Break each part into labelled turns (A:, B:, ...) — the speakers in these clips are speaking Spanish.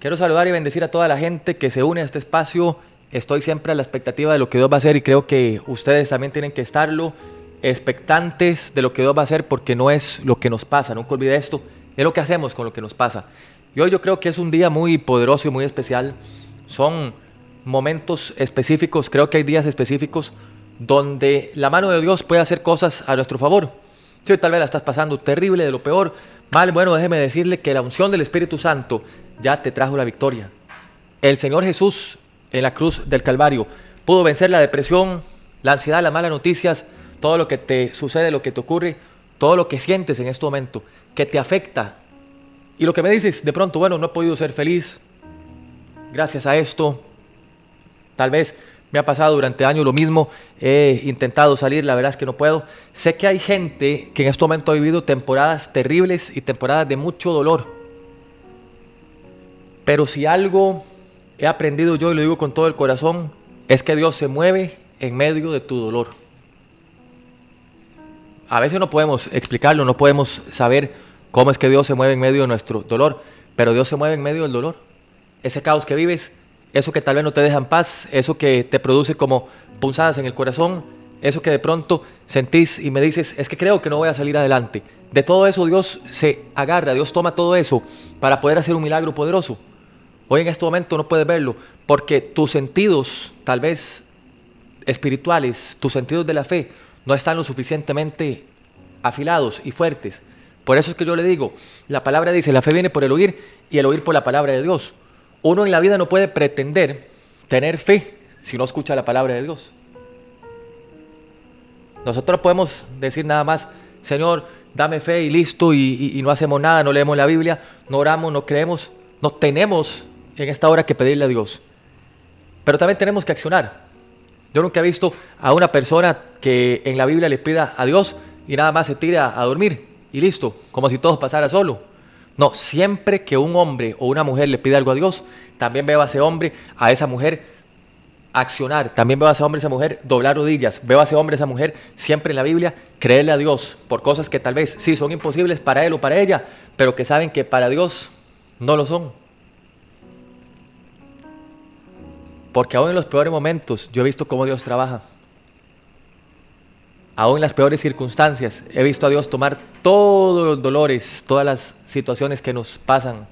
A: Quiero saludar y bendecir a toda la gente que se une a este espacio. Estoy siempre a la expectativa de lo que Dios va a hacer y creo que ustedes también tienen que estarlo, expectantes de lo que Dios va a hacer porque no es lo que nos pasa, nunca olvide esto, es lo que hacemos con lo que nos pasa. Y hoy yo creo que es un día muy poderoso y muy especial. Son momentos específicos, creo que hay días específicos donde la mano de Dios puede hacer cosas a nuestro favor. Si hoy tal vez la estás pasando terrible, de lo peor, mal, bueno, déjeme decirle que la unción del Espíritu Santo ya te trajo la victoria. El Señor Jesús en la cruz del Calvario pudo vencer la depresión, la ansiedad, las malas noticias, todo lo que te sucede, lo que te ocurre, todo lo que sientes en este momento, que te afecta. Y lo que me dices de pronto, bueno, no he podido ser feliz gracias a esto. Tal vez me ha pasado durante años lo mismo, he intentado salir, la verdad es que no puedo. Sé que hay gente que en este momento ha vivido temporadas terribles y temporadas de mucho dolor. Pero si algo he aprendido yo y lo digo con todo el corazón, es que Dios se mueve en medio de tu dolor. A veces no podemos explicarlo, no podemos saber cómo es que Dios se mueve en medio de nuestro dolor, pero Dios se mueve en medio del dolor. Ese caos que vives, eso que tal vez no te deja en paz, eso que te produce como punzadas en el corazón, eso que de pronto sentís y me dices, es que creo que no voy a salir adelante. De todo eso Dios se agarra, Dios toma todo eso para poder hacer un milagro poderoso. Hoy en este momento no puedes verlo porque tus sentidos, tal vez espirituales, tus sentidos de la fe, no están lo suficientemente afilados y fuertes. Por eso es que yo le digo, la palabra dice, la fe viene por el oír y el oír por la palabra de Dios. Uno en la vida no puede pretender tener fe si no escucha la palabra de Dios. Nosotros podemos decir nada más, Señor, dame fe y listo, y, no hacemos nada, no leemos la Biblia, no oramos, no creemos, no tenemos en esta hora que pedirle a Dios. Pero también tenemos que accionar. Yo nunca he visto a una persona que en la Biblia le pida a Dios y nada más se tira a dormir y listo, como si todo pasara solo. No, siempre que un hombre o una mujer le pide algo a Dios, también veo a ese hombre, a esa mujer accionar. También veo a ese hombre, a esa mujer doblar rodillas. Veo a ese hombre, a esa mujer siempre en la Biblia creerle a Dios por cosas que tal vez sí son imposibles para él o para ella, pero que saben que para Dios no lo son. Porque aún en los peores momentos yo he visto cómo Dios trabaja. Aún en las peores circunstancias he visto a Dios tomar todos los dolores, todas las situaciones que nos pasan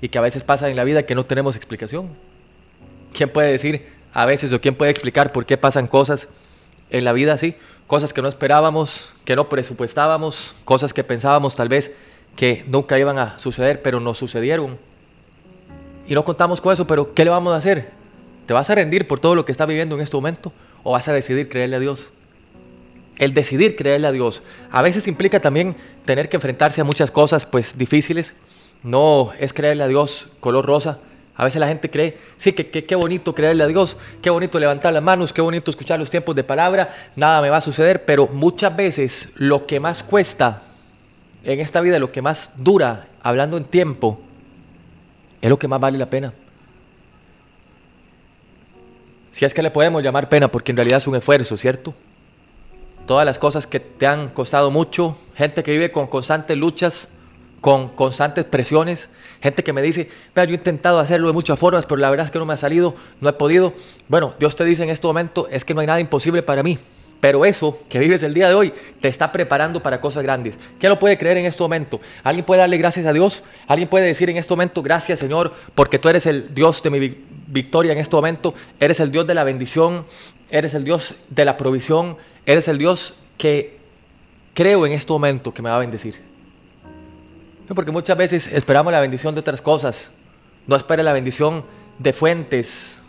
A: y que a veces pasan en la vida que no tenemos explicación. ¿Quién puede decir a veces o quién puede explicar por qué pasan cosas en la vida así? Cosas que no esperábamos, que no presupuestábamos, cosas que pensábamos tal vez que nunca iban a suceder, pero nos sucedieron. Y no contamos con eso, pero ¿qué le vamos a hacer? ¿Te vas a rendir por todo lo que estás viviendo en este momento o vas a decidir creerle a Dios? El decidir creerle a Dios. A veces implica también tener que enfrentarse a muchas cosas pues difíciles. No es creerle a Dios color rosa. A veces la gente cree, sí, que qué bonito creerle a Dios, qué bonito levantar las manos, qué bonito escuchar los tiempos de palabra, nada me va a suceder, pero muchas veces lo que más cuesta en esta vida, lo que más dura, hablando en tiempo, es lo que más vale la pena. Si es que le podemos llamar pena, porque en realidad es un esfuerzo, ¿cierto? Todas las cosas que te han costado mucho, gente que vive con constantes luchas, con constantes presiones, gente que me dice, vea, yo he intentado hacerlo de muchas formas, pero la verdad es que no me ha salido, no he podido. Bueno, Dios te dice en este momento, es que no hay nada imposible para mí. Pero eso que vives el día de hoy te está preparando para cosas grandes. ¿Quién lo puede creer en este momento? ¿Alguien puede darle gracias a Dios? ¿Alguien puede decir en este momento, gracias Señor, porque tú eres el Dios de mi victoria en este momento? Eres el Dios de la bendición, eres el Dios de la provisión, Eres el Dios que creo en este momento que me va a bendecir. Porque muchas veces esperamos la bendición de otras cosas. No espere la bendición de fuentes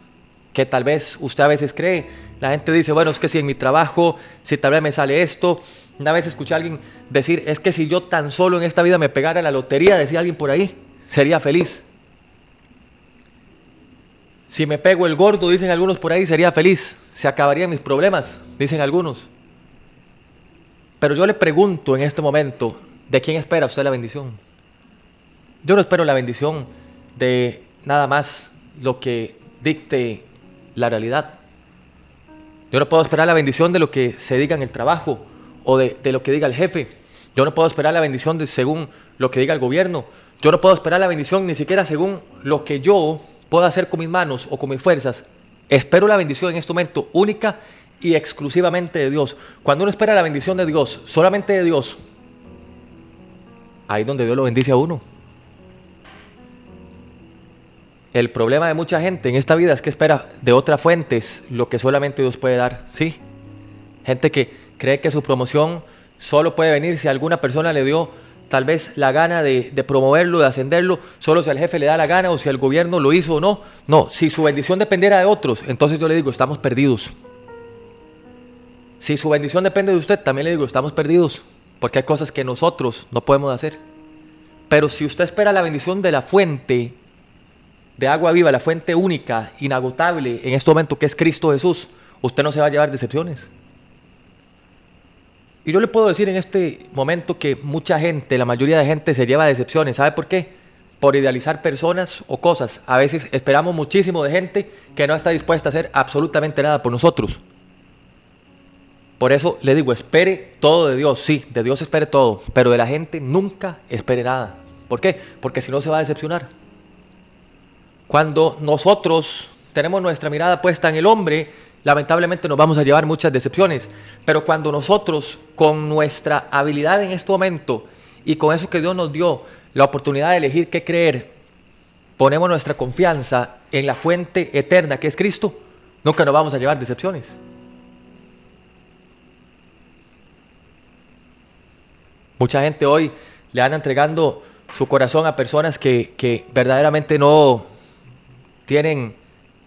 A: que tal vez usted a veces cree. La gente dice, bueno, es que si en mi trabajo, si tal vez me sale esto. Una vez escuché a alguien decir, es que si yo tan solo en esta vida me pegara la lotería, decía alguien por ahí, sería feliz. Si me pego el gordo, dicen algunos por ahí, sería feliz. Se acabarían mis problemas, dicen algunos. Pero yo le pregunto en este momento, ¿de quién espera usted la bendición? Yo no espero la bendición de nada más lo que dicte la realidad. Yo no puedo esperar la bendición de lo que se diga en el trabajo o de, de lo que diga el jefe. Yo no puedo esperar la bendición de según lo que diga el gobierno. Yo no puedo esperar la bendición ni siquiera según lo que yo pueda hacer con mis manos o con mis fuerzas. Espero la bendición en este momento única y exclusivamente de Dios. Cuando uno espera la bendición de Dios, solamente de Dios, ahí donde Dios lo bendice a uno. El problema de mucha gente en esta vida es que espera de otras fuentes lo que solamente Dios puede dar. Sí. Gente que cree que su promoción solo puede venir si alguna persona le dio tal vez la gana de, promoverlo, de ascenderlo, solo si el jefe le da la gana o si el gobierno lo hizo o no. No, si su bendición dependiera de otros, entonces yo le digo, estamos perdidos. Si su bendición depende de usted, también le digo, estamos perdidos, porque hay cosas que nosotros no podemos hacer. Pero si usted espera la bendición de la fuente de agua viva, la fuente única, inagotable en este momento que es Cristo Jesús, usted no se va a llevar decepciones. Y yo le puedo decir en este momento que mucha gente, la mayoría de gente se lleva decepciones. ¿Sabe por qué? Por idealizar personas o cosas. A veces esperamos muchísimo de gente que no está dispuesta a hacer absolutamente nada por nosotros. Por eso le digo, espere todo de Dios, sí, de Dios espere todo, pero de la gente nunca espere nada. ¿Por qué? Porque si no se va a decepcionar. Cuando nosotros tenemos nuestra mirada puesta en el hombre, lamentablemente nos vamos a llevar muchas decepciones. Pero cuando nosotros, con nuestra habilidad en este momento y con eso que Dios nos dio, la oportunidad de elegir qué creer, ponemos nuestra confianza en la fuente eterna que es Cristo, nunca nos vamos a llevar decepciones. Mucha gente hoy le anda entregando su corazón a personas que, verdaderamente no tienen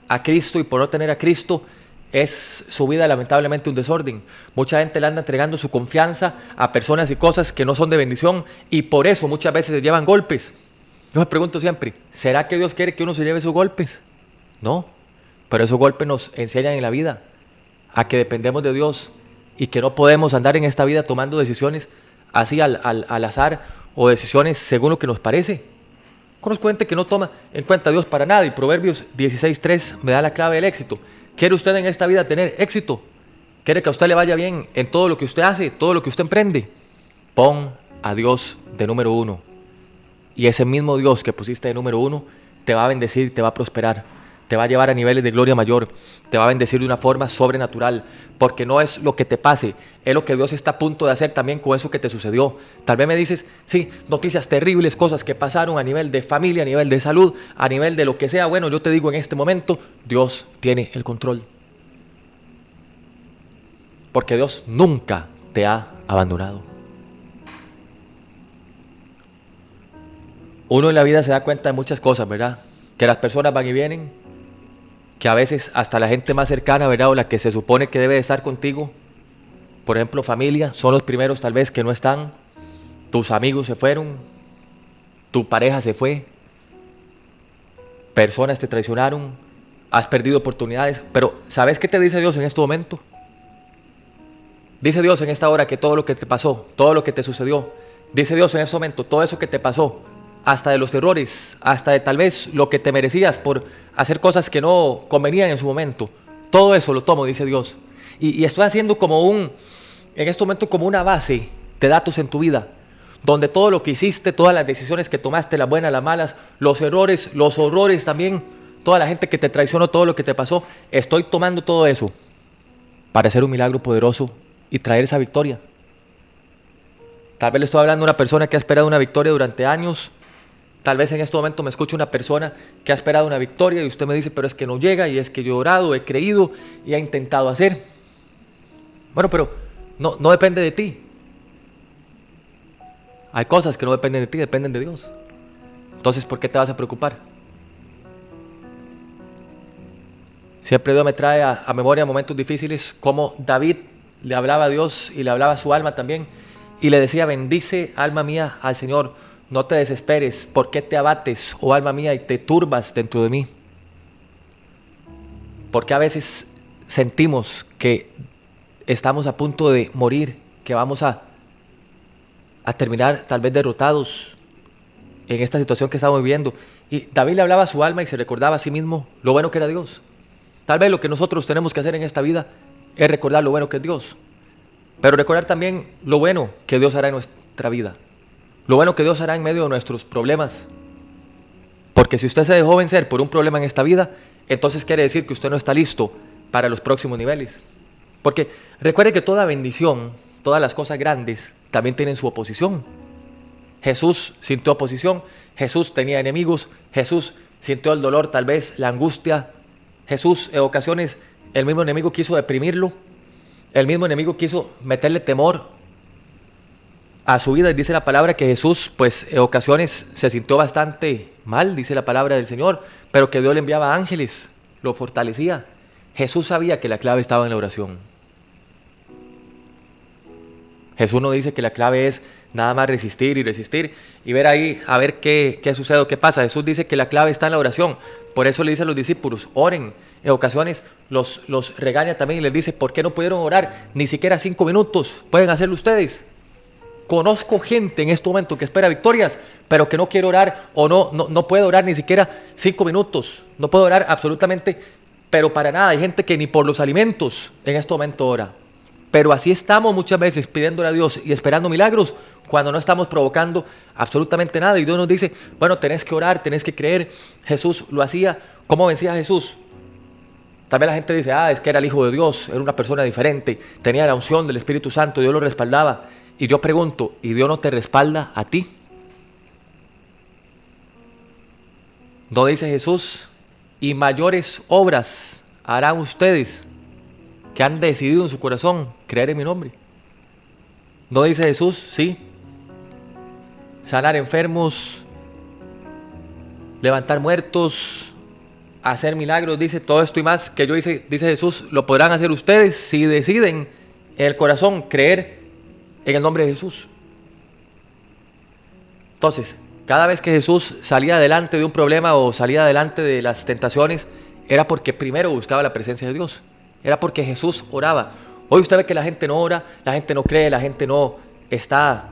A: a Cristo y por no tener a Cristo es su vida lamentablemente un desorden. Mucha gente le anda entregando su confianza a personas y cosas que no son de bendición y por eso muchas veces se llevan golpes. Yo me pregunto siempre, ¿será que Dios quiere que uno se lleve sus golpes? No, pero esos golpes nos enseñan en la vida a que dependemos de Dios y que no podemos andar en esta vida tomando decisiones así al, azar o decisiones según lo que nos parece. Conozco gente que no toma en cuenta a Dios para nada y Proverbios 16.3 me da la clave del éxito. ¿Quiere usted en esta vida tener éxito? ¿Quiere que a usted le vaya bien en todo lo que usted hace, todo lo que usted emprende? Pon a Dios de número uno. Y ese mismo Dios que pusiste de número uno te va a bendecir, te va a prosperar te va a llevar a niveles de gloria mayor, te va a bendecir de una forma sobrenatural, porque no es lo que te pase, es lo que Dios está a punto de hacer también con eso que te sucedió. Tal vez me dices, sí, noticias terribles, cosas que pasaron a nivel de familia, a nivel de salud, a nivel de lo que sea. Bueno, yo te digo en este momento, Dios tiene el control. Porque Dios nunca te ha abandonado. Uno en la vida se da cuenta de muchas cosas, ¿verdad? Que las personas van y vienen, que a veces hasta la gente más cercana, ¿verdad? O la que se supone que debe estar contigo, por ejemplo familia, son los primeros tal vez que no están, tus amigos se fueron, tu pareja se fue, personas te traicionaron, has perdido oportunidades, pero ¿sabes qué te dice Dios en este momento? Dice Dios en esta hora que todo lo que te pasó, todo lo que te sucedió, dice Dios en este momento, todo eso que te pasó, hasta de los errores, hasta de tal vez lo que te merecías por hacer cosas que no convenían en su momento. Todo eso lo tomo, dice Dios. Y, estoy haciendo como un, en este momento como una base de datos en tu vida, donde todo lo que hiciste, todas las decisiones que tomaste, las buenas, las malas, los errores, los horrores también, toda la gente que te traicionó, todo lo que te pasó, estoy tomando todo eso para hacer un milagro poderoso y traer esa victoria. Tal vez le estoy hablando a una persona que ha esperado una victoria durante años, Tal vez en este momento me escuche una persona que ha esperado una victoria y usted me dice, pero es que no llega y es que yo he orado, he creído y he intentado hacer. Bueno, pero no, no depende de ti. Hay cosas que no dependen de ti, dependen de Dios. Entonces, ¿por qué te vas a preocupar? Siempre Dios me trae a, a, memoria momentos difíciles, como David le hablaba a Dios y le hablaba a su alma también, y le decía, bendice alma mía al Señor no te desesperes, ¿por qué te abates, oh alma mía, y te turbas dentro de mí? Porque a veces sentimos que estamos a punto de morir, que vamos a, a terminar tal vez derrotados en esta situación que estamos viviendo. Y David le hablaba a su alma y se recordaba a sí mismo lo bueno que era Dios. Tal vez lo que nosotros tenemos que hacer en esta vida es recordar lo bueno que es Dios, pero recordar también lo bueno que Dios hará en nuestra vida. Lo bueno que Dios hará en medio de nuestros problemas. Porque si usted se dejó vencer por un problema en esta vida, entonces quiere decir que usted no está listo para los próximos niveles. Porque recuerde que toda bendición, todas las cosas grandes, también tienen su oposición. Jesús sintió oposición, Jesús tenía enemigos, Jesús sintió el dolor, tal vez la angustia. Jesús en ocasiones el mismo enemigo quiso deprimirlo, el mismo enemigo quiso meterle temor a su vida. Dice la palabra que Jesús, pues en ocasiones se sintió bastante mal, dice la palabra del Señor, pero que Dios le enviaba ángeles, lo fortalecía. Jesús sabía que la clave estaba en la oración. Jesús no dice que la clave es nada más resistir y resistir y ver ahí a ver qué, qué sucede o qué pasa. Jesús dice que la clave está en la oración. Por eso le dice a los discípulos, oren. En ocasiones los, los regaña también y les dice, ¿por qué no pudieron orar? Ni siquiera cinco minutos. Pueden hacerlo ustedes. Conozco gente en este momento que espera victorias, pero que no quiere orar o no, no, no puede orar ni siquiera cinco minutos. No puede orar absolutamente, pero para nada. Hay gente que ni por los alimentos en este momento ora. Pero así estamos muchas veces pidiéndole a Dios y esperando milagros cuando no estamos provocando absolutamente nada. Y Dios nos dice, bueno, tenés que orar, tenés que creer. Jesús lo hacía. ¿Cómo vencía Jesús? También la gente dice, ah, es que era el Hijo de Dios, era una persona diferente, tenía la unción del Espíritu Santo, Dios lo respaldaba. Y yo pregunto, ¿y Dios no te respalda a ti? ¿No dice Jesús? Y mayores obras harán ustedes que han decidido en su corazón creer en mi nombre. ¿No dice Jesús? Sí. Sanar enfermos, levantar muertos, hacer milagros, dice todo esto y más que yo dice, dice Jesús, lo podrán hacer ustedes si deciden en el corazón creer en el nombre de Jesús. Entonces, cada vez que Jesús salía adelante de un problema o salía adelante de las tentaciones, era porque primero buscaba la presencia de Dios. Era porque Jesús oraba. Hoy usted ve que la gente no ora, la gente no cree, la gente no está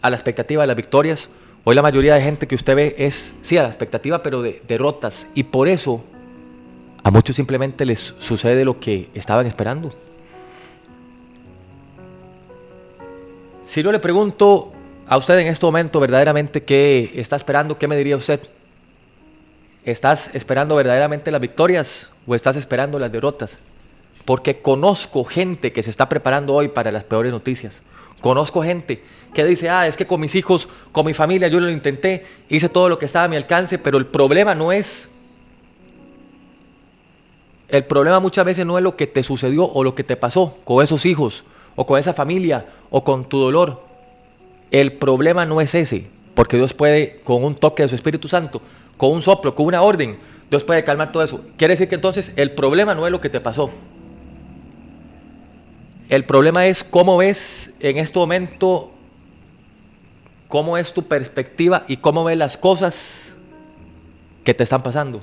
A: a la expectativa de las victorias. Hoy la mayoría de gente que usted ve es, sí, a la expectativa, pero de derrotas. Y por eso a muchos simplemente les sucede lo que estaban esperando. Si yo le pregunto a usted en este momento verdaderamente qué está esperando, ¿qué me diría usted? ¿Estás esperando verdaderamente las victorias o estás esperando las derrotas? Porque conozco gente que se está preparando hoy para las peores noticias. Conozco gente que dice, ah, es que con mis hijos, con mi familia, yo lo intenté, hice todo lo que estaba a mi alcance, pero el problema no es... El problema muchas veces no es lo que te sucedió o lo que te pasó con esos hijos o con esa familia o con tu dolor. El problema no es ese, porque Dios puede, con un toque de su Espíritu Santo, con un soplo, con una orden, Dios puede calmar todo eso. Quiere decir que entonces el problema no es lo que te pasó. El problema es cómo ves en este momento, cómo es tu perspectiva y cómo ves las cosas que te están pasando.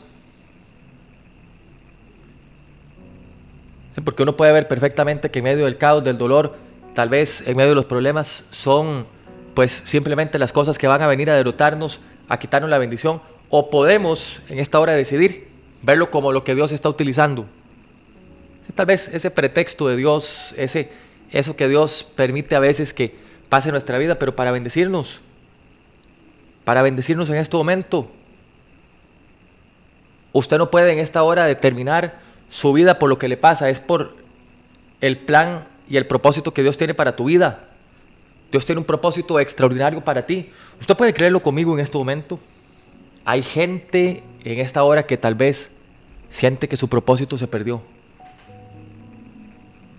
A: porque uno puede ver perfectamente que en medio del caos, del dolor, tal vez en medio de los problemas, son pues simplemente las cosas que van a venir a derrotarnos, a quitarnos la bendición, o podemos en esta hora decidir verlo como lo que Dios está utilizando. Tal vez ese pretexto de Dios, ese, eso que Dios permite a veces que pase en nuestra vida, pero para bendecirnos, para bendecirnos en este momento. Usted no puede en esta hora determinar su vida por lo que le pasa, es por el plan y el propósito que Dios tiene para tu vida. Dios tiene un propósito extraordinario para ti. Usted puede creerlo conmigo en este momento. Hay gente en esta hora que tal vez siente que su propósito se perdió.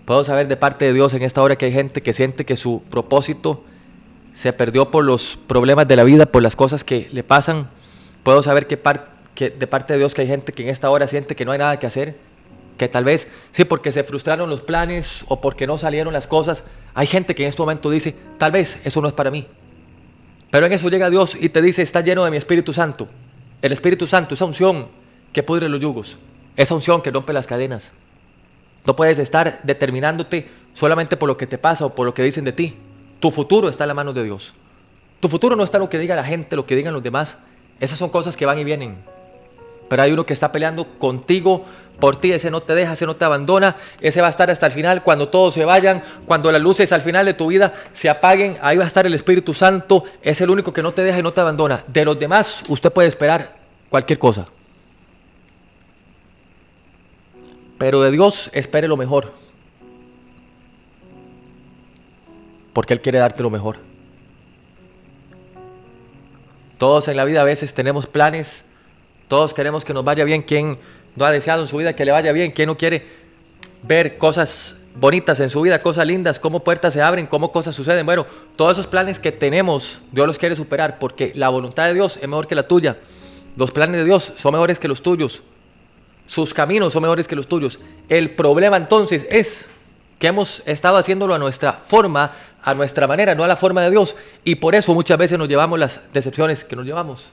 A: Puedo saber de parte de Dios en esta hora que hay gente que siente que su propósito se perdió por los problemas de la vida, por las cosas que le pasan. Puedo saber que, de parte de Dios que hay gente que en esta hora siente que no hay nada que hacer, que tal vez, sí, porque se frustraron los planes o porque no salieron las cosas, hay gente que en este momento dice, tal vez eso no es para mí. Pero en eso llega Dios y te dice, está lleno de mi Espíritu Santo. El Espíritu Santo, esa unción que pudre los yugos, esa unción que rompe las cadenas. No puedes estar determinándote solamente por lo que te pasa o por lo que dicen de ti. Tu futuro está en la mano de Dios. Tu futuro no está en lo que diga la gente, lo que digan los demás. Esas son cosas que van y vienen. Pero hay uno que está peleando contigo por ti, ese no te deja, ese no te abandona, ese va a estar hasta el final, cuando todos se vayan, cuando las luces al final de tu vida se apaguen, ahí va a estar el Espíritu Santo, es el único que no te deja y no te abandona. De los demás, usted puede esperar cualquier cosa. Pero de Dios espere lo mejor. Porque Él quiere darte lo mejor. Todos en la vida a veces tenemos planes, todos queremos que nos vaya bien. ¿Quién no ha deseado en su vida que le vaya bien? ¿Quién no quiere ver cosas bonitas en su vida, cosas lindas, cómo puertas se abren, cómo cosas suceden? Bueno, todos esos planes que tenemos, Dios los quiere superar porque la voluntad de Dios es mejor que la tuya. Los planes de Dios son mejores que los tuyos. Sus caminos son mejores que los tuyos. El problema entonces es que hemos estado haciéndolo a nuestra forma, a nuestra manera, no a la forma de Dios. Y por eso muchas veces nos llevamos las decepciones que nos llevamos.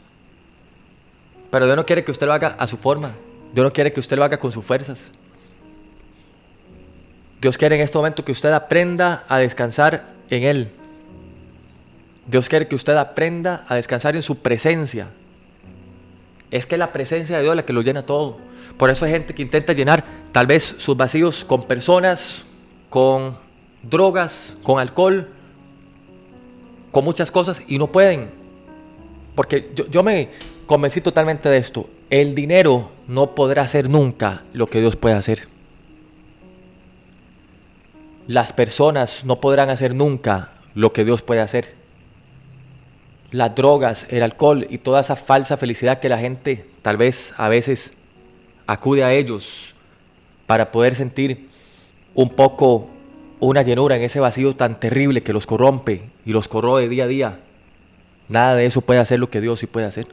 A: Pero Dios no quiere que usted lo haga a su forma. Dios no quiere que usted lo haga con sus fuerzas. Dios quiere en este momento que usted aprenda a descansar en Él. Dios quiere que usted aprenda a descansar en su presencia. Es que la presencia de Dios es la que lo llena todo. Por eso hay gente que intenta llenar tal vez sus vacíos con personas, con drogas, con alcohol, con muchas cosas y no pueden. Porque yo, me convencí totalmente de esto. El dinero no podrá hacer nunca lo que Dios puede hacer. Las personas no podrán hacer nunca lo que Dios puede hacer. Las drogas, el alcohol y toda esa falsa felicidad que la gente tal vez a veces acude a ellos para poder sentir un poco una llenura en ese vacío tan terrible que los corrompe y los corroe día a día. Nada de eso puede hacer lo que Dios sí puede hacer.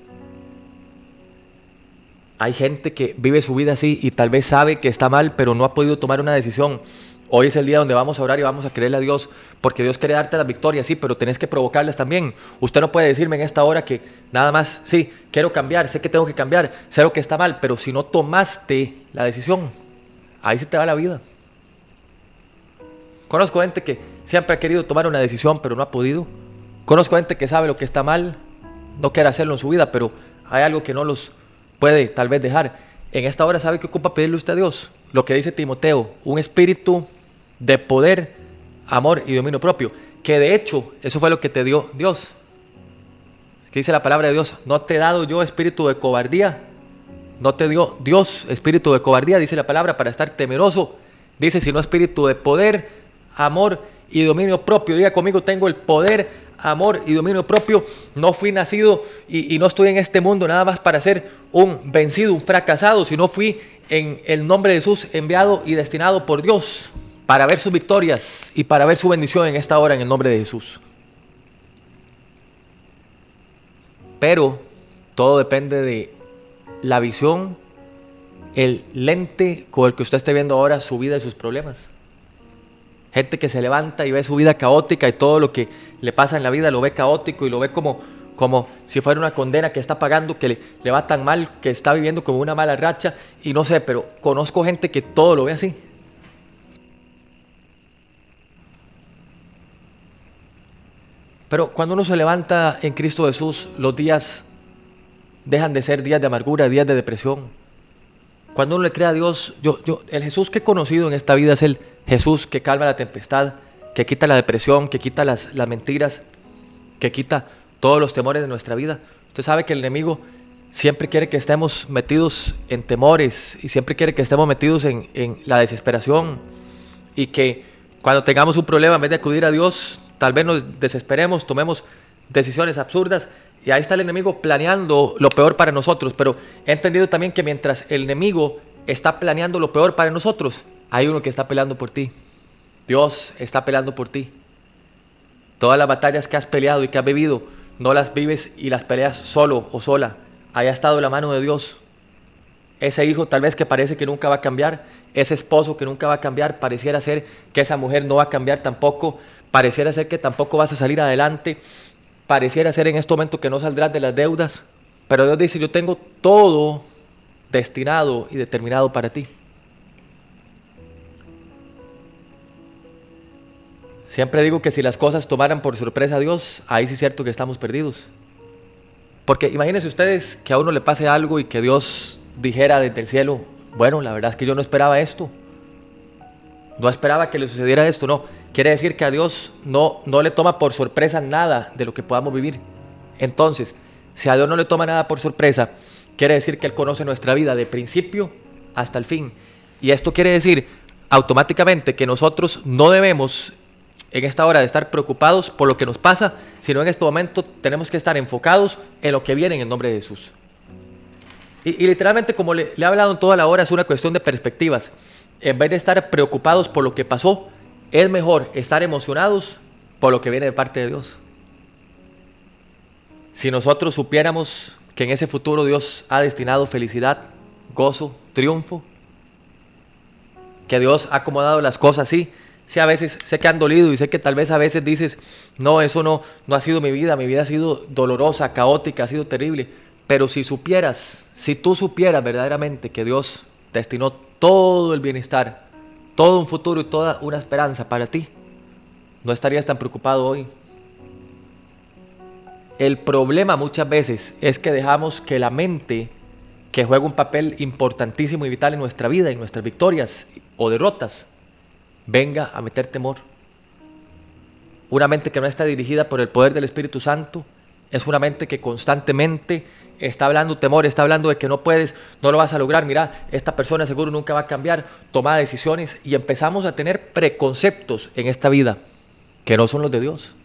A: Hay gente que vive su vida así y tal vez sabe que está mal, pero no ha podido tomar una decisión. Hoy es el día donde vamos a orar y vamos a creerle a Dios, porque Dios quiere darte las victorias, sí, pero tenés que provocarlas también. Usted no puede decirme en esta hora que nada más, sí, quiero cambiar, sé que tengo que cambiar, sé lo que está mal, pero si no tomaste la decisión, ahí se te va la vida. Conozco gente que siempre ha querido tomar una decisión, pero no ha podido. Conozco gente que sabe lo que está mal, no quiere hacerlo en su vida, pero hay algo que no los puede tal vez dejar. En esta hora sabe que ocupa pedirle usted a Dios. Lo que dice Timoteo, un espíritu de poder, amor y dominio propio. Que de hecho, eso fue lo que te dio Dios. Que dice la palabra de Dios, no te he dado yo espíritu de cobardía. No te dio Dios espíritu de cobardía, dice la palabra, para estar temeroso. Dice, sino espíritu de poder, amor y dominio propio. Diga conmigo, tengo el poder, amor y dominio propio. No fui nacido y, no estoy en este mundo nada más para ser un vencido, un fracasado, sino fui en el nombre de Jesús enviado y destinado por Dios para ver sus victorias y para ver su bendición en esta hora en el nombre de Jesús. Pero todo depende de la visión, el lente con el que usted esté viendo ahora su vida y sus problemas. Gente que se levanta y ve su vida caótica y todo lo que le pasa en la vida lo ve caótico y lo ve como, como si fuera una condena que está pagando, que le, le va tan mal, que está viviendo como una mala racha. Y no sé, pero conozco gente que todo lo ve así. Pero cuando uno se levanta en Cristo Jesús, los días dejan de ser días de amargura, días de depresión. Cuando uno le cree a Dios, yo, yo, el Jesús que he conocido en esta vida es el Jesús que calma la tempestad, que quita la depresión, que quita las, las mentiras, que quita todos los temores de nuestra vida. Usted sabe que el enemigo siempre quiere que estemos metidos en temores y siempre quiere que estemos metidos en, en, la desesperación y que cuando tengamos un problema, en vez de acudir a Dios, tal vez nos desesperemos, tomemos decisiones absurdas y ahí está el enemigo planeando lo peor para nosotros. Pero he entendido también que mientras el enemigo está planeando lo peor para nosotros, hay uno que está peleando por ti. Dios está peleando por ti. Todas las batallas que has peleado y que has vivido, no las vives y las peleas solo o sola. Haya estado la mano de Dios. Ese hijo tal vez que parece que nunca va a cambiar, ese esposo que nunca va a cambiar, pareciera ser que esa mujer no va a cambiar tampoco, pareciera ser que tampoco vas a salir adelante, pareciera ser en este momento que no saldrás de las deudas, pero Dios dice, yo tengo todo destinado y determinado para ti. Siempre digo que si las cosas tomaran por sorpresa a Dios, ahí sí es cierto que estamos perdidos. Porque imagínense ustedes que a uno le pase algo y que Dios dijera desde el cielo, bueno, la verdad es que yo no esperaba esto. No esperaba que le sucediera esto, no. Quiere decir que a Dios no, no le toma por sorpresa nada de lo que podamos vivir. Entonces, si a Dios no le toma nada por sorpresa, quiere decir que Él conoce nuestra vida de principio hasta el fin. Y esto quiere decir automáticamente que nosotros no debemos en esta hora de estar preocupados por lo que nos pasa, sino en este momento tenemos que estar enfocados en lo que viene en el nombre de Jesús. Y, literalmente, como le, le he hablado en toda la hora, es una cuestión de perspectivas. En vez de estar preocupados por lo que pasó, es mejor estar emocionados por lo que viene de parte de Dios. Si nosotros supiéramos que en ese futuro Dios ha destinado felicidad, gozo, triunfo, que Dios ha acomodado las cosas así, si a veces sé que han dolido y sé que tal vez a veces dices, no, eso no, no ha sido mi vida, mi vida ha sido dolorosa, caótica, ha sido terrible, pero si supieras, si tú supieras verdaderamente que Dios destinó todo el bienestar, todo un futuro y toda una esperanza para ti, no estarías tan preocupado hoy. El problema muchas veces es que dejamos que la mente, que juega un papel importantísimo y vital en nuestra vida, en nuestras victorias o derrotas, venga a meter temor. Una mente que no está dirigida por el poder del Espíritu Santo es una mente que constantemente está hablando temor, está hablando de que no puedes, no lo vas a lograr, mira, esta persona seguro nunca va a cambiar, toma decisiones y empezamos a tener preconceptos en esta vida que no son los de Dios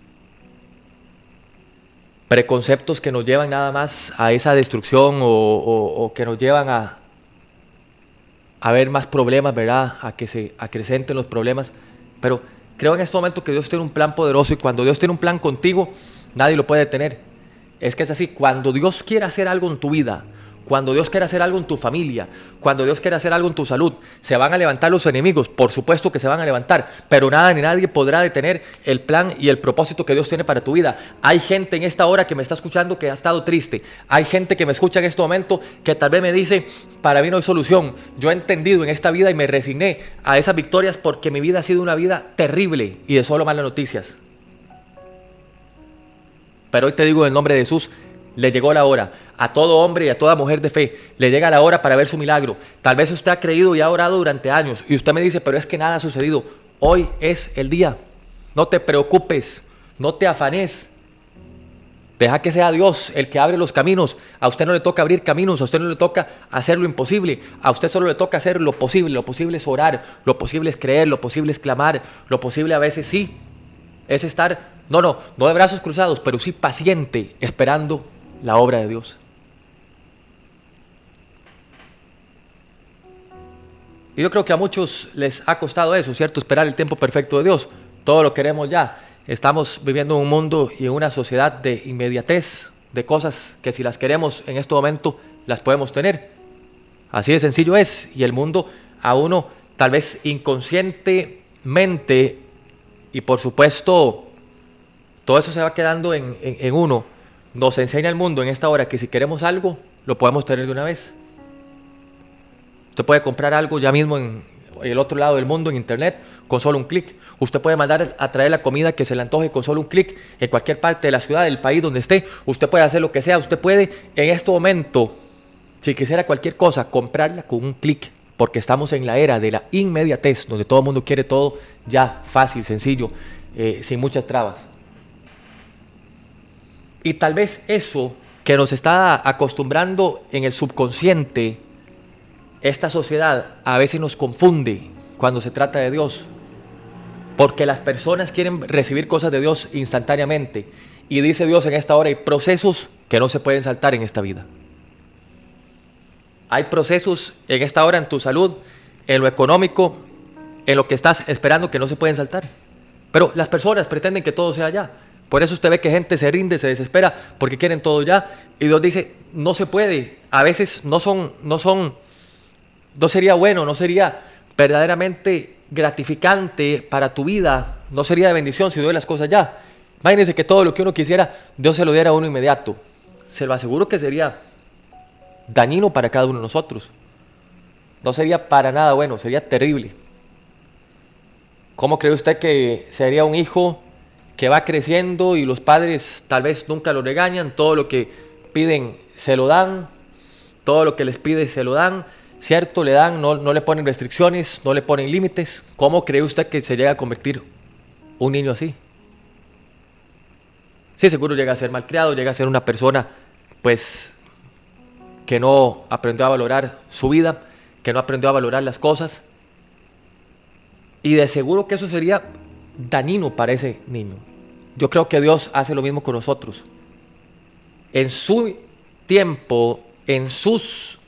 A: preconceptos que nos llevan nada más a esa destrucción o, que nos llevan a, a ver más problemas, ¿verdad? A que se acrecenten los problemas. Pero creo en este momento que Dios tiene un plan poderoso y cuando Dios tiene un plan contigo, nadie lo puede detener. Es que es así, cuando Dios quiere hacer algo en tu vida, cuando Dios quiere hacer algo en tu familia, cuando Dios quiere hacer algo en tu salud, se van a levantar los enemigos, por supuesto que se van a levantar, pero nada ni nadie podrá detener el plan y el propósito que Dios tiene para tu vida. Hay gente en esta hora que me está escuchando que ha estado triste, hay gente que me escucha en este momento que tal vez me dice, para mí no hay solución, yo he entendido en esta vida y me resigné a esas victorias porque mi vida ha sido una vida terrible y de solo malas noticias. Pero hoy te digo en el nombre de Jesús, le llegó la hora. A todo hombre y a toda mujer de fe le llega la hora para ver su milagro. Tal vez usted ha creído y ha orado durante años y usted me dice, pero es que nada ha sucedido. Hoy es el día. No te preocupes, no te afanes. Deja que sea Dios el que abre los caminos. A usted no le toca abrir caminos, a usted no le toca hacer lo imposible. A usted solo le toca hacer lo posible. Lo posible es orar, lo posible es creer, lo posible es clamar, lo posible a veces sí es estar, no, no, no de brazos cruzados, pero sí paciente, esperando la obra de Dios. Y yo creo que a muchos les ha costado eso, ¿cierto? Esperar el tiempo perfecto de Dios. Todo lo queremos ya. Estamos viviendo en un mundo y en una sociedad de inmediatez, de cosas que si las queremos en este momento, las podemos tener. Así de sencillo es. Y el mundo a uno, tal vez inconscientemente, y por supuesto, todo eso se va quedando en, en uno, nos enseña el mundo en esta hora que si queremos algo, lo podemos tener de una vez. Usted puede comprar algo ya mismo en el otro lado del mundo, en internet, con solo un clic. Usted puede mandar a traer la comida que se le antoje con solo un clic en cualquier parte de la ciudad, del país donde esté. Usted puede hacer lo que sea. Usted puede en este momento, si quisiera cualquier cosa, comprarla con un clic. Porque estamos en la era de la inmediatez, donde todo el mundo quiere todo ya fácil, sencillo, eh, sin muchas trabas. Y tal vez eso que nos está acostumbrando en el subconsciente, esta sociedad a veces nos confunde cuando se trata de Dios. Porque las personas quieren recibir cosas de Dios instantáneamente. Y dice Dios en esta hora, hay procesos que no se pueden saltar en esta vida. Hay procesos en esta hora en tu salud, en lo económico, en lo que estás esperando que no se pueden saltar. Pero las personas pretenden que todo sea ya. Por eso usted ve que gente se rinde, se desespera, porque quieren todo ya. Y Dios dice, no se puede. A veces no son, no son, no sería bueno, no sería verdaderamente gratificante para tu vida, no sería de bendición si doy las cosas ya. Imagínense que todo lo que uno quisiera, Dios se lo diera a uno inmediato. Se lo aseguro que sería dañino para cada uno de nosotros. No sería para nada bueno, sería terrible. ¿Cómo cree usted que sería un hijo que va creciendo y los padres tal vez nunca lo regañan, todo lo que piden se lo dan, todo lo que les pide se lo dan, ¿cierto? Le dan, no, no le ponen restricciones, no le ponen límites. ¿Cómo cree usted que se llega a convertir un niño así? Sí, seguro llega a ser malcriado, llega a ser una persona, pues, que no aprendió a valorar su vida, que no aprendió a valorar las cosas. Y de seguro que eso sería dañino para ese niño. Yo creo que Dios hace lo mismo con nosotros. En su tiempo, en sus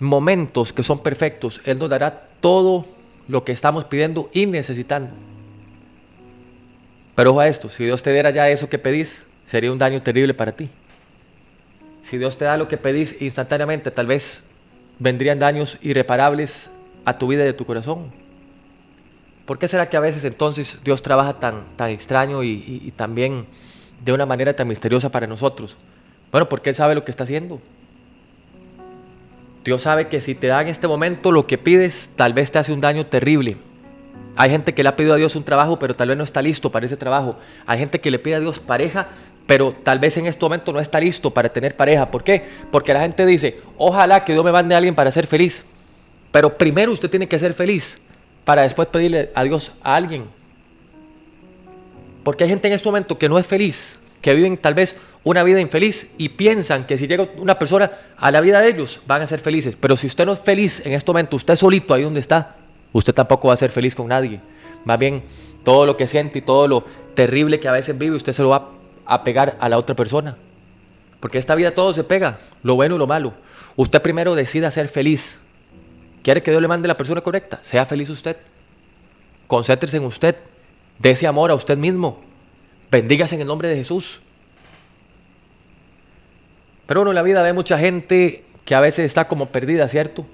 A: momentos que son perfectos, Él nos dará todo lo que estamos pidiendo y necesitando. Pero ojo a esto, si Dios te diera ya eso que pedís, sería un daño terrible para ti. Si Dios te da lo que pedís instantáneamente, tal vez vendrían daños irreparables a tu vida y a tu corazón. ¿Por qué será que a veces entonces Dios trabaja tan, tan extraño y, y también de una manera tan misteriosa para nosotros? Bueno, porque Él sabe lo que está haciendo. Dios sabe que si te da en este momento lo que pides, tal vez te hace un daño terrible. Hay gente que le ha pedido a Dios un trabajo, pero tal vez no está listo para ese trabajo. Hay gente que le pide a Dios pareja, pero tal vez en este momento no está listo para tener pareja. ¿Por qué? Porque la gente dice, ojalá que Dios me mande a alguien para ser feliz. Pero primero usted tiene que ser feliz para después pedirle a Dios a alguien. Porque hay gente en este momento que no es feliz, que viven tal vez una vida infeliz y piensan que si llega una persona a la vida de ellos van a ser felices. Pero si usted no es feliz en este momento, usted solito ahí donde está, usted tampoco va a ser feliz con nadie. Más bien, todo lo que siente y todo lo terrible que a veces vive, usted se lo va a pegar a la otra persona. Porque esta vida todo se pega, lo bueno y lo malo. Usted primero decida ser feliz. ¿Quiere que Dios le mande la persona correcta? Sea feliz usted. Concéntrese en usted. Dé ese amor a usted mismo. Bendígase en el nombre de Jesús. Pero uno en la vida ve mucha gente que a veces está como perdida, ¿cierto?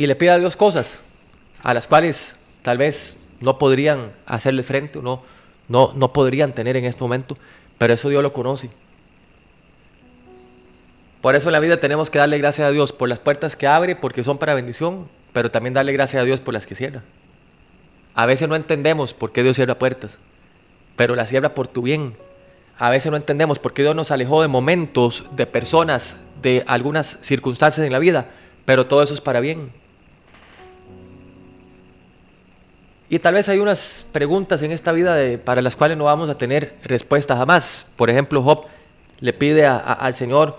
A: y le pide a Dios cosas a las cuales tal vez no podrían hacerle frente o no, no, no podrían tener en este momento, pero eso Dios lo conoce. Por eso en la vida tenemos que darle gracias a Dios por las puertas que abre, porque son para bendición, pero también darle gracias a Dios por las que cierra. A veces no entendemos por qué Dios cierra puertas, pero las cierra por tu bien. A veces no entendemos por qué Dios nos alejó de momentos, de personas, de algunas circunstancias en la vida, pero todo eso es para bien. Y tal vez hay unas preguntas en esta vida para las cuales no vamos a tener respuesta jamás. Por ejemplo, Job le pide al Señor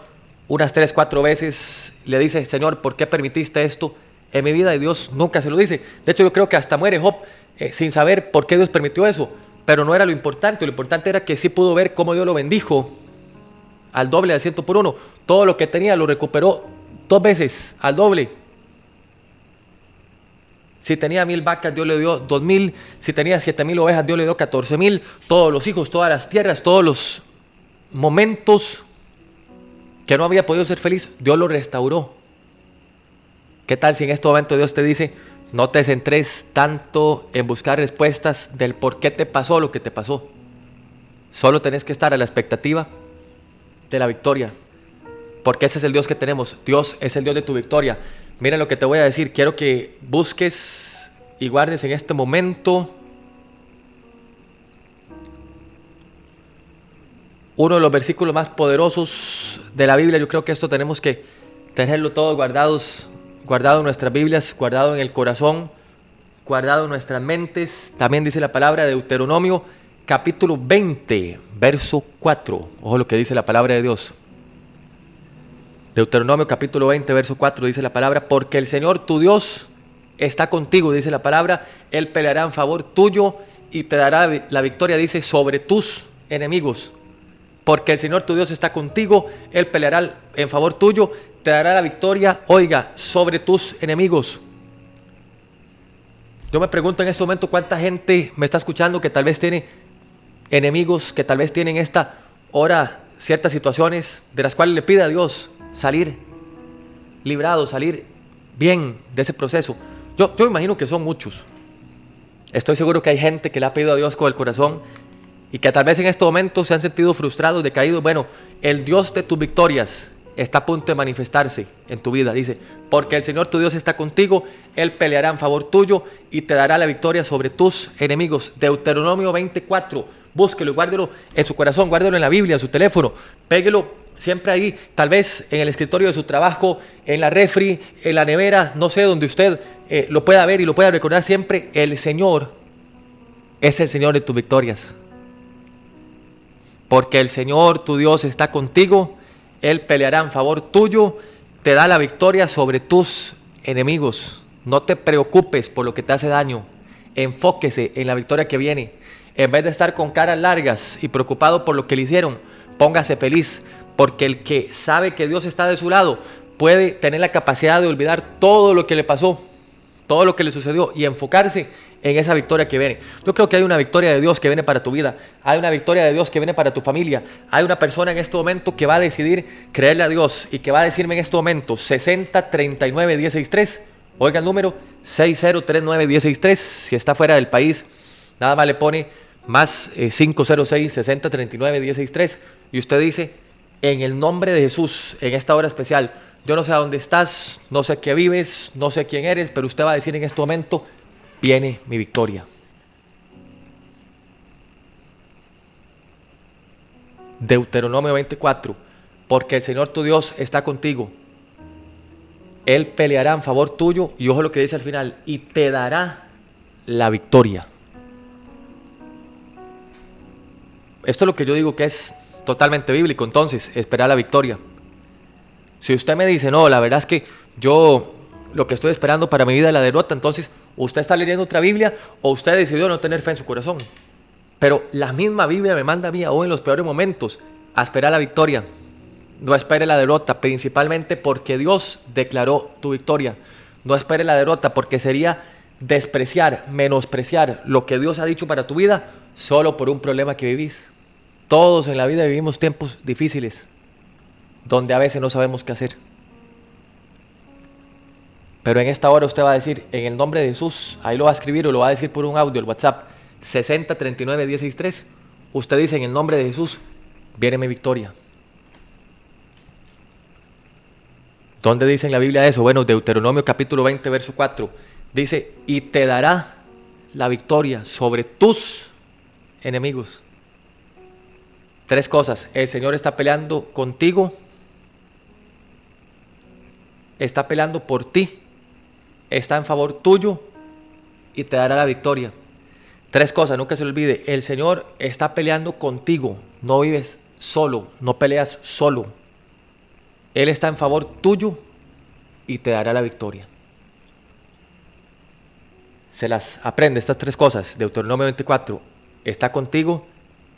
A: unas tres, cuatro veces, le dice, Señor, ¿por qué permitiste esto en mi vida? Y Dios nunca se lo dice. De hecho, yo creo que hasta muere Job eh, sin saber por qué Dios permitió eso. Pero no era lo importante, lo importante era que sí pudo ver cómo Dios lo bendijo al doble, al ciento por uno. Todo lo que tenía lo recuperó dos veces, al doble. Si tenía mil vacas, Dios le dio dos mil. Si tenía siete mil ovejas, Dios le dio catorce mil. Todos los hijos, todas las tierras, todos los momentos que no había podido ser feliz, Dios lo restauró. ¿Qué tal si en este momento Dios te dice, no te centres tanto en buscar respuestas del por qué te pasó lo que te pasó? Solo tenés que estar a la expectativa de la victoria. Porque ese es el Dios que tenemos. Dios es el Dios de tu victoria. Mira lo que te voy a decir. Quiero que busques y guardes en este momento uno de los versículos más poderosos de la Biblia. Yo creo que esto tenemos que tenerlo todo guardados, guardado en nuestras Biblias, guardado en el corazón, guardado en nuestras mentes. También dice la palabra de Deuteronomio, capítulo 20, verso 4. Ojo lo que dice la palabra de Dios. Deuteronomio capítulo 20, verso 4 dice la palabra, porque el Señor tu Dios está contigo, dice la palabra, Él peleará en favor tuyo y te dará la victoria, dice, sobre tus enemigos. Porque el Señor tu Dios está contigo, Él peleará en favor tuyo, te dará la victoria, oiga, sobre tus enemigos. Yo me pregunto en este momento cuánta gente me está escuchando que tal vez tiene enemigos, que tal vez tienen esta hora ciertas situaciones de las cuales le pide a Dios salir librado, salir bien de ese proceso. Yo, yo imagino que son muchos. Estoy seguro que hay gente que le ha pedido a Dios con el corazón y que tal vez en este momento se han sentido frustrados, decaídos. Bueno, el Dios de tus victorias está a punto de manifestarse en tu vida. Dice, porque el Señor tu Dios está contigo, Él peleará en favor tuyo y te dará la victoria sobre tus enemigos. Deuteronomio 24, búsquelo guárdelo en su corazón, guárdelo en la Biblia, en su teléfono, péguelo siempre ahí, tal vez en el escritorio de su trabajo, en la refri, en la nevera, no sé, donde usted eh, lo pueda ver y lo pueda recordar siempre, el Señor es el Señor de tus victorias. Porque el Señor, tu Dios, está contigo, Él peleará en favor tuyo, te da la victoria sobre tus enemigos. No te preocupes por lo que te hace daño, enfóquese en la victoria que viene. En vez de estar con caras largas y preocupado por lo que le hicieron, póngase feliz, porque el que sabe que Dios está de su lado puede tener la capacidad de olvidar todo lo que le pasó, todo lo que le sucedió y enfocarse en esa victoria que viene. Yo creo que hay una victoria de Dios que viene para tu vida, hay una victoria de Dios que viene para tu familia, hay una persona en este momento que va a decidir creerle a Dios y que va a decirme en este momento 60 39 163. Oiga el número 6039 163. Si está fuera del país, nada más le pone más 506 60 39 163 y usted dice en el nombre de Jesús en esta hora especial. Yo no sé a dónde estás, no sé qué vives, no sé quién eres, pero usted va a decir en este momento, viene mi victoria. Deuteronomio 24, porque el Señor tu Dios está contigo. Él peleará en favor tuyo y ojo lo que dice al final, y te dará la victoria. Esto es lo que yo digo que es totalmente bíblico, entonces, esperar la victoria. Si usted me dice, no, la verdad es que yo lo que estoy esperando para mi vida es la derrota, entonces usted está leyendo otra Biblia o usted decidió no tener fe en su corazón. Pero la misma Biblia me manda a mí aún en los peores momentos a esperar la victoria. No espere la derrota, principalmente porque Dios declaró tu victoria. No espere la derrota porque sería despreciar, menospreciar lo que Dios ha dicho para tu vida solo por un problema que vivís. Todos en la vida vivimos tiempos difíciles, donde a veces no sabemos qué hacer. Pero en esta hora usted va a decir, en el nombre de Jesús, ahí lo va a escribir o lo va a decir por un audio, el WhatsApp, 6039 Usted dice, en el nombre de Jesús, viene mi victoria. ¿Dónde dice en la Biblia eso? Bueno, Deuteronomio capítulo 20, verso 4. Dice, y te dará la victoria sobre tus enemigos. Tres cosas. El Señor está peleando contigo. Está peleando por ti. Está en favor tuyo y te dará la victoria. Tres cosas, nunca se olvide. El Señor está peleando contigo. No vives solo, no peleas solo. Él está en favor tuyo y te dará la victoria. Se las aprende estas tres cosas. Deuteronomio 24. Está contigo,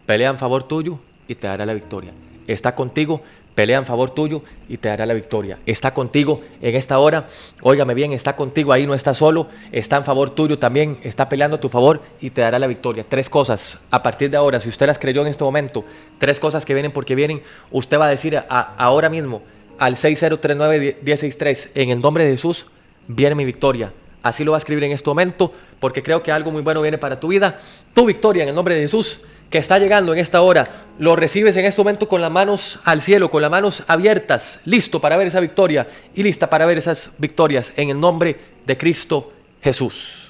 A: pelea en favor tuyo y te dará la victoria. Está contigo, pelea en favor tuyo y te dará la victoria. Está contigo en esta hora, óigame bien, está contigo ahí, no está solo, está en favor tuyo también, está peleando a tu favor y te dará la victoria. Tres cosas, a partir de ahora, si usted las creyó en este momento, tres cosas que vienen porque vienen, usted va a decir ahora mismo al 6039-163, en el nombre de Jesús, viene mi victoria. Así lo va a escribir en este momento, porque creo que algo muy bueno viene para tu vida. Tu victoria en el nombre de Jesús que está llegando en esta hora, lo recibes en este momento con las manos al cielo, con las manos abiertas, listo para ver esa victoria y lista para ver esas victorias en el nombre de Cristo Jesús.